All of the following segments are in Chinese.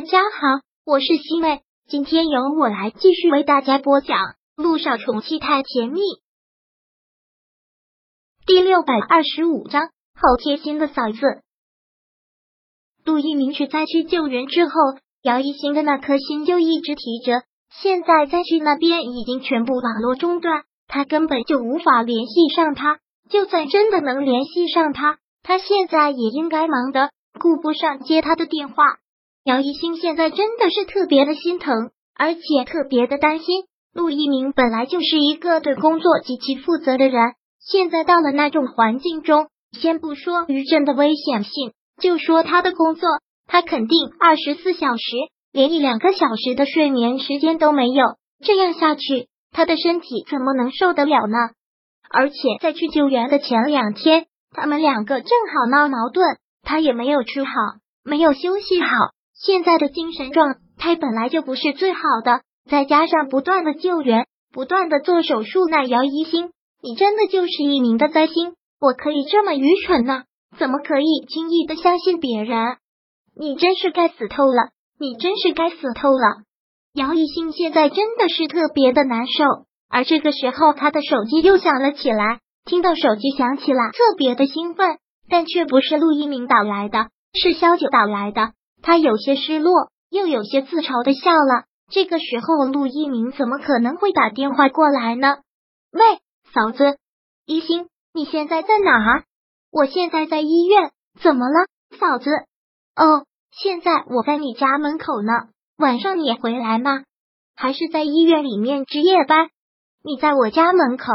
大家好，我是西妹，今天由我来继续为大家播讲《路上宠妻太甜蜜》第六百二十五章。好贴心的嫂子。陆一鸣去灾区救援之后，姚一新的那颗心就一直提着。现在灾区那边已经全部网络中断，他根本就无法联系上他。就算真的能联系上他，他现在也应该忙的，顾不上接他的电话。姚一新现在真的是特别的心疼，而且特别的担心。陆一鸣本来就是一个对工作极其负责的人，现在到了那种环境中，先不说余震的危险性，就说他的工作，他肯定二十四小时连一两个小时的睡眠时间都没有。这样下去，他的身体怎么能受得了呢？而且在去救援的前两天，他们两个正好闹矛盾，他也没有吃好，没有休息好。现在的精神状态本来就不是最好的，再加上不断的救援，不断的做手术，那姚一星，你真的就是一名的灾星！我可以这么愚蠢呢？怎么可以轻易的相信别人？你真是该死透了！你真是该死透了！姚一星现在真的是特别的难受，而这个时候他的手机又响了起来，听到手机响起来，特别的兴奋，但却不是陆一鸣打来的，是萧九打来的。他有些失落，又有些自嘲的笑了。这个时候，陆一鸣怎么可能会打电话过来呢？喂，嫂子，一心，你现在在哪儿？我现在在医院，怎么了，嫂子？哦，现在我在你家门口呢。晚上你回来吗？还是在医院里面值夜班？你在我家门口。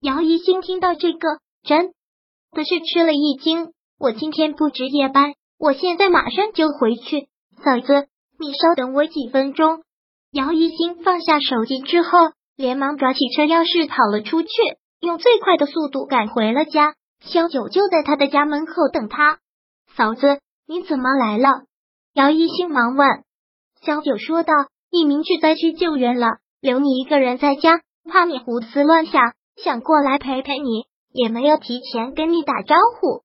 姚一星听到这个，真的是吃了一惊。我今天不值夜班。我现在马上就回去，嫂子，你稍等我几分钟。姚一星放下手机之后，连忙抓起车钥匙跑了出去，用最快的速度赶回了家。萧九就在他的家门口等他。嫂子，你怎么来了？姚一星忙问。萧九说道：“一鸣去灾区救援了，留你一个人在家，怕你胡思乱想，想过来陪陪你，也没有提前跟你打招呼。”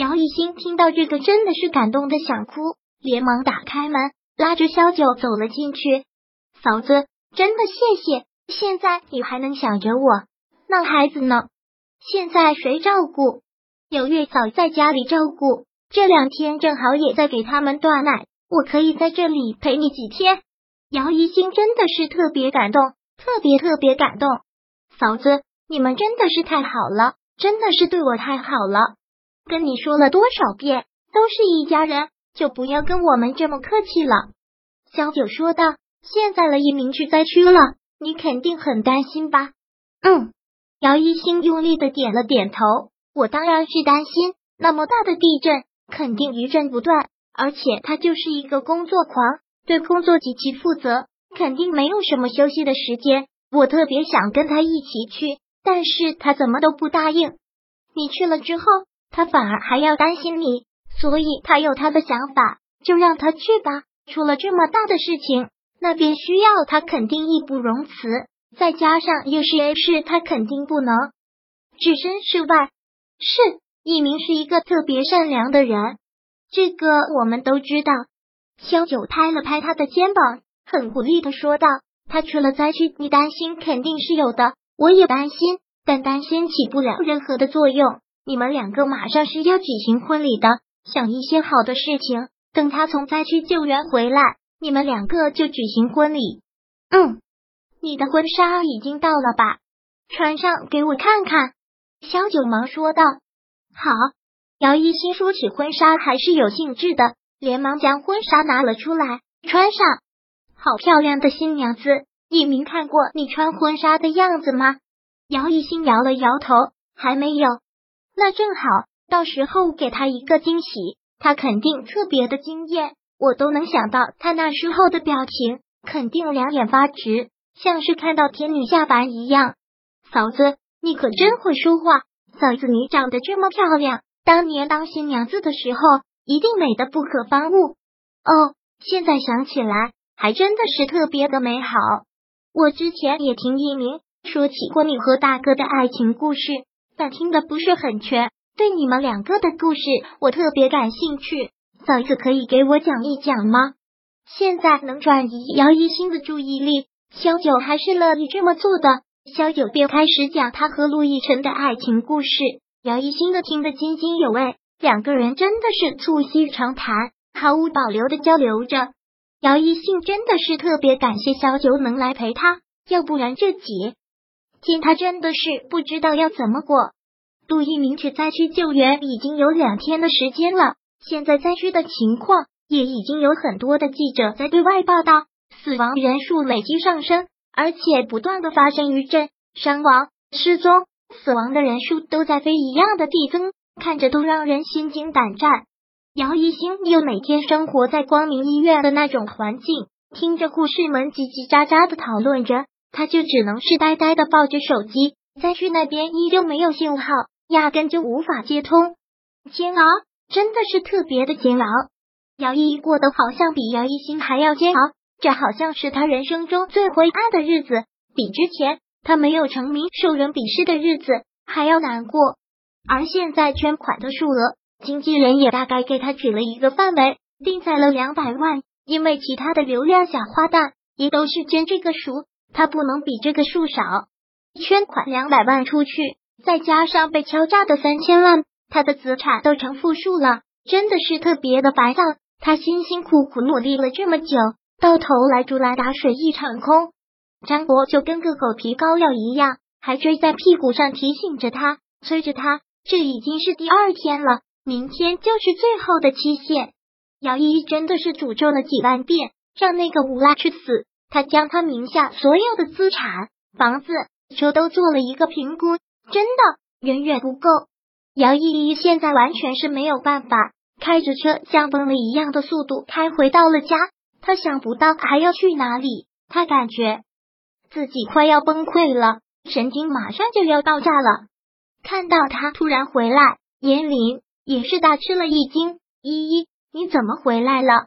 姚一星听到这个，真的是感动的想哭，连忙打开门，拉着萧九走了进去。嫂子，真的谢谢。现在你还能想着我？那孩子呢？现在谁照顾？有月嫂在家里照顾，这两天正好也在给他们断奶，我可以在这里陪你几天。姚一星真的是特别感动，特别特别感动。嫂子，你们真的是太好了，真的是对我太好了。跟你说了多少遍，都是一家人，就不要跟我们这么客气了。小九说道：“现在了一名去灾区了，你肯定很担心吧？”嗯，姚一星用力的点了点头。我当然是担心，那么大的地震，肯定余震不断，而且他就是一个工作狂，对工作极其负责，肯定没有什么休息的时间。我特别想跟他一起去，但是他怎么都不答应。你去了之后。他反而还要担心你，所以他有他的想法，就让他去吧。出了这么大的事情，那边需要他，肯定义不容辞。再加上又是 A 市，他肯定不能置身事外。是，一鸣是一个特别善良的人，这个我们都知道。萧九拍了拍他的肩膀，很鼓励的说道：“他去了灾区，你担心肯定是有的，我也担心，但担心起不了任何的作用。”你们两个马上是要举行婚礼的，想一些好的事情。等他从灾区救援回来，你们两个就举行婚礼。嗯，你的婚纱已经到了吧？穿上给我看看。萧九忙说道。好。姚一新说起婚纱还是有兴致的，连忙将婚纱拿了出来，穿上。好漂亮的新娘子！一鸣看过你穿婚纱的样子吗？姚一新摇了摇头，还没有。那正好，到时候给他一个惊喜，他肯定特别的惊艳。我都能想到他那时候的表情，肯定两眼发直，像是看到天女下凡一样。嫂子，你可真会说话。嫂子，你长得这么漂亮，当年当新娘子的时候，一定美的不可方物。哦，现在想起来，还真的是特别的美好。我之前也听一鸣说起过你和大哥的爱情故事。但听的不是很全，对你们两个的故事我特别感兴趣，嫂子可以给我讲一讲吗？现在能转移姚一新的注意力，萧九还是乐意这么做的。萧九便开始讲他和陆亦辰的爱情故事，姚一新的听得津津有味，两个人真的是促膝长谈，毫无保留的交流着。姚一信真的是特别感谢萧九能来陪他，要不然这几天他真的是不知道要怎么过。杜一鸣去灾区救援已经有两天的时间了，现在灾区的情况也已经有很多的记者在对外报道，死亡人数累计上升，而且不断的发生余震、伤亡、失踪、死亡的人数都在非一样的递增，看着都让人心惊胆战。姚一星又每天生活在光明医院的那种环境，听着护士们叽叽喳喳的讨论着，他就只能是呆呆的抱着手机。灾区那边依旧没有信号。压根就无法接通，煎熬真的是特别的煎熬。姚毅过得好像比姚一星还要煎熬，这好像是他人生中最灰暗的日子，比之前他没有成名受人鄙视的日子还要难过。而现在捐款的数额，经纪人也大概给他举了一个范围，定在了两百万，因为其他的流量小花旦也都是捐这个数，他不能比这个数少。捐款两百万出去。再加上被敲诈的三千万，他的资产都成负数了，真的是特别的烦躁。他辛辛苦苦努力了这么久，到头来竹篮打水一场空。张博就跟个狗皮膏药一样，还追在屁股上提醒着他，催着他。这已经是第二天了，明天就是最后的期限。姚依依真的是诅咒了几万遍，让那个无赖去死。他将他名下所有的资产、房子、车都做了一个评估。真的远远不够，姚依依现在完全是没有办法，开着车像疯了一样的速度开回到了家。他想不到还要去哪里，他感觉自己快要崩溃了，神经马上就要爆炸了。看到他突然回来，严林也是大吃了一惊：“依依，你怎么回来了？”